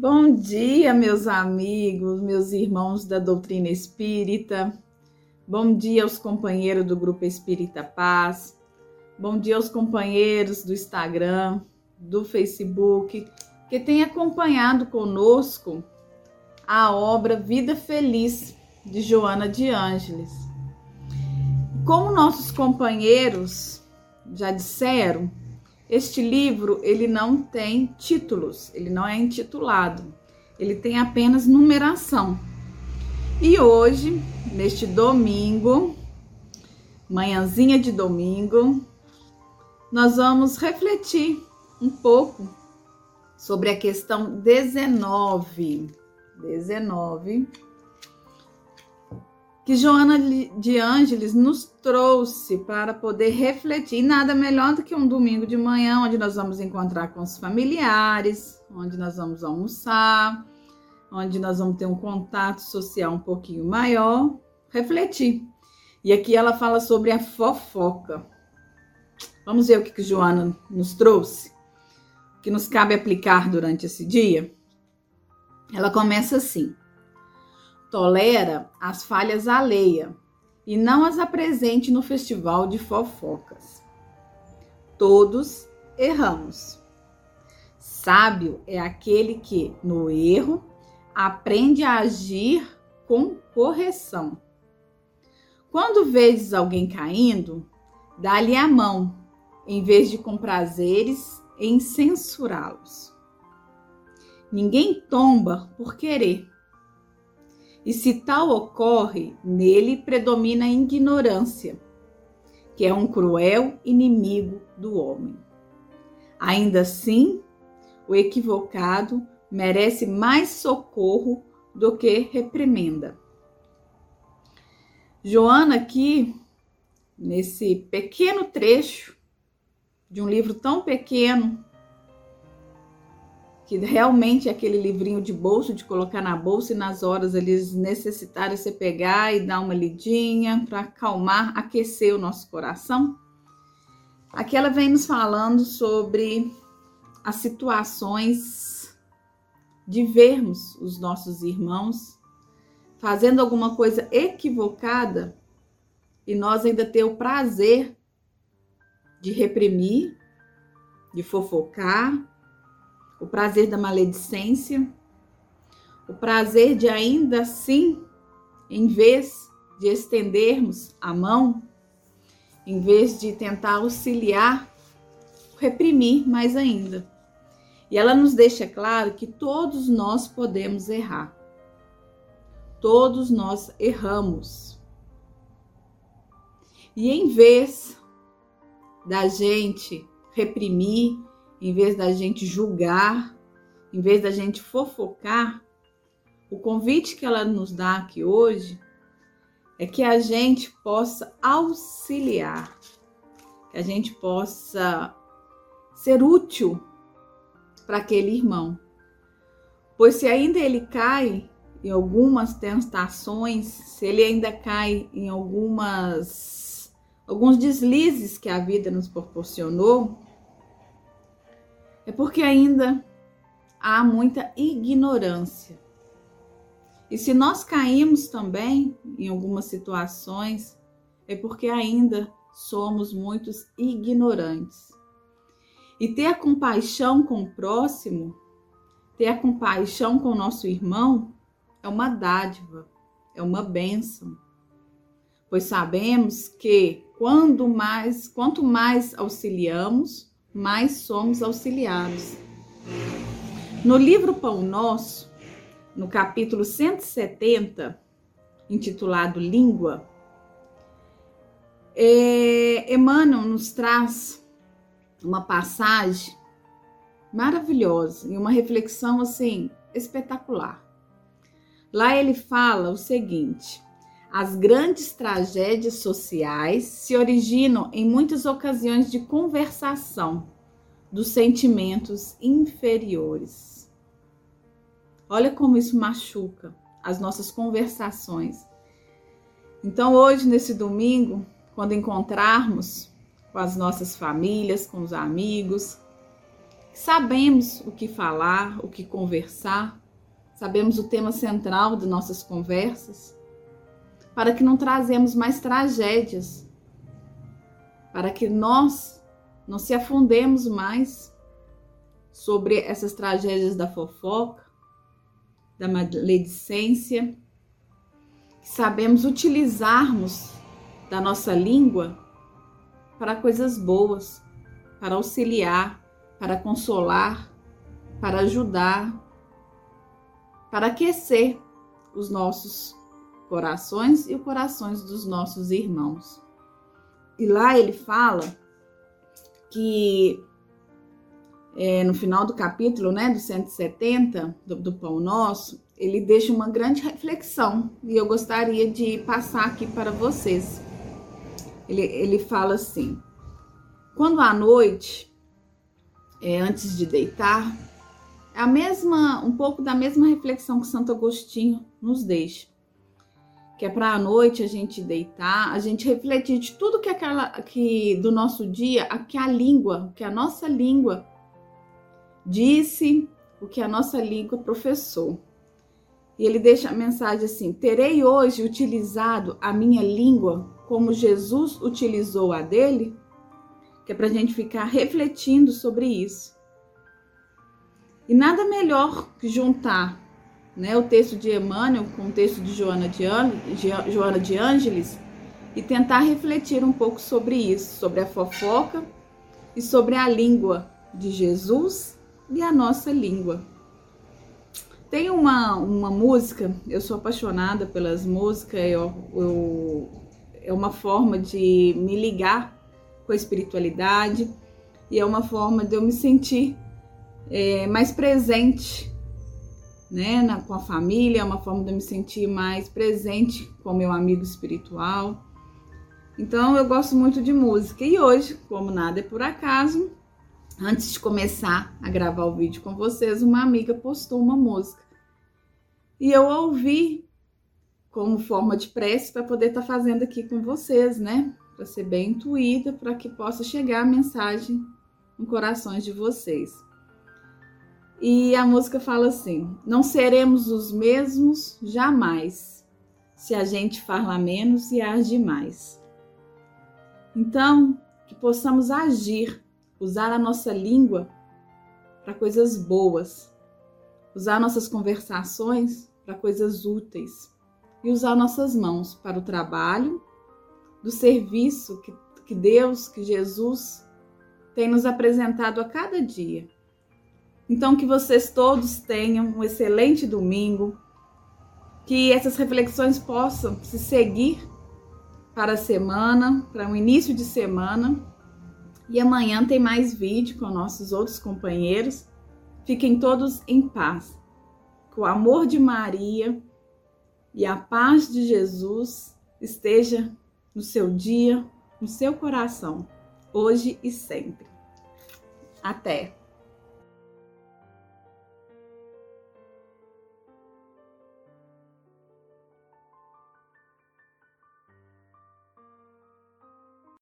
Bom dia, meus amigos, meus irmãos da doutrina espírita. Bom dia aos companheiros do Grupo Espírita Paz. Bom dia aos companheiros do Instagram, do Facebook, que têm acompanhado conosco a obra Vida Feliz de Joana de Ângeles. Como nossos companheiros já disseram, este livro ele não tem títulos, ele não é intitulado, ele tem apenas numeração. E hoje, neste domingo, manhãzinha de domingo, nós vamos refletir um pouco sobre a questão 19. 19 que Joana de Ângeles nos trouxe para poder refletir. E nada melhor do que um domingo de manhã, onde nós vamos encontrar com os familiares, onde nós vamos almoçar, onde nós vamos ter um contato social um pouquinho maior, refletir. E aqui ela fala sobre a fofoca. Vamos ver o que, que Joana nos trouxe, que nos cabe aplicar durante esse dia. Ela começa assim tolera as falhas alheia e não as apresente no festival de fofocas. Todos erramos. Sábio é aquele que, no erro, aprende a agir com correção. Quando vezes alguém caindo, dá-lhe a mão, em vez de com prazeres em censurá-los. Ninguém tomba por querer, e se tal ocorre, nele predomina a ignorância, que é um cruel inimigo do homem. Ainda assim, o equivocado merece mais socorro do que reprimenda. Joana, aqui, nesse pequeno trecho de um livro tão pequeno, que realmente é aquele livrinho de bolso, de colocar na bolsa e nas horas eles necessitarem você pegar e dar uma lidinha para acalmar, aquecer o nosso coração. Aqui ela vem nos falando sobre as situações de vermos os nossos irmãos fazendo alguma coisa equivocada e nós ainda ter o prazer de reprimir, de fofocar, o prazer da maledicência, o prazer de ainda assim, em vez de estendermos a mão, em vez de tentar auxiliar, reprimir mais ainda. E ela nos deixa claro que todos nós podemos errar. Todos nós erramos. E em vez da gente reprimir, em vez da gente julgar, em vez da gente fofocar, o convite que ela nos dá aqui hoje é que a gente possa auxiliar, que a gente possa ser útil para aquele irmão. Pois se ainda ele cai em algumas tentações, se ele ainda cai em algumas alguns deslizes que a vida nos proporcionou, é porque ainda há muita ignorância. E se nós caímos também em algumas situações, é porque ainda somos muitos ignorantes. E ter a compaixão com o próximo, ter a compaixão com o nosso irmão, é uma dádiva, é uma bênção. Pois sabemos que quando mais, quanto mais auxiliamos, mais somos auxiliados. No livro Pão Nosso, no capítulo 170, intitulado Língua, é, Emmanuel nos traz uma passagem maravilhosa e uma reflexão assim espetacular. Lá ele fala o seguinte: as grandes tragédias sociais se originam em muitas ocasiões de conversação dos sentimentos inferiores. Olha como isso machuca as nossas conversações. Então, hoje, nesse domingo, quando encontrarmos com as nossas famílias, com os amigos, sabemos o que falar, o que conversar, sabemos o tema central de nossas conversas, para que não trazemos mais tragédias, para que nós não se afundemos mais sobre essas tragédias da fofoca, da maledicência, que sabemos utilizarmos da nossa língua para coisas boas, para auxiliar, para consolar, para ajudar, para aquecer os nossos corações e os corações dos nossos irmãos. E lá ele fala que é, no final do capítulo, né, do 170 do, do Pão Nosso, ele deixa uma grande reflexão e eu gostaria de passar aqui para vocês. Ele, ele fala assim: quando à noite, é, antes de deitar, é a mesma, um pouco da mesma reflexão que Santo Agostinho nos deixa. Que é para a noite a gente deitar, a gente refletir de tudo que aquela que do nosso dia, a que a língua, que a nossa língua disse, o que a nossa língua professou. E ele deixa a mensagem assim: Terei hoje utilizado a minha língua como Jesus utilizou a dele? Que é para a gente ficar refletindo sobre isso. E nada melhor que juntar né, o texto de Emmanuel com o texto de Joana de, An Joana de Ângeles e tentar refletir um pouco sobre isso, sobre a fofoca e sobre a língua de Jesus e a nossa língua. Tem uma, uma música, eu sou apaixonada pelas músicas, eu, eu, é uma forma de me ligar com a espiritualidade e é uma forma de eu me sentir é, mais presente né, na, com a família, é uma forma de eu me sentir mais presente com meu amigo espiritual. Então eu gosto muito de música e hoje, como nada é por acaso, antes de começar a gravar o vídeo com vocês, uma amiga postou uma música e eu ouvi como forma de prece para poder estar tá fazendo aqui com vocês, né? Para ser bem intuída, para que possa chegar a mensagem no corações de vocês. E a música fala assim: Não seremos os mesmos jamais, se a gente fala menos e age mais. Então, que possamos agir, usar a nossa língua para coisas boas, usar nossas conversações para coisas úteis e usar nossas mãos para o trabalho, do serviço que, que Deus, que Jesus tem nos apresentado a cada dia então, que vocês todos tenham um excelente domingo, que essas reflexões possam se seguir para a semana, para o início de semana. E amanhã tem mais vídeo com nossos outros companheiros. Fiquem todos em paz. Que o amor de Maria e a paz de Jesus esteja no seu dia, no seu coração, hoje e sempre. Até!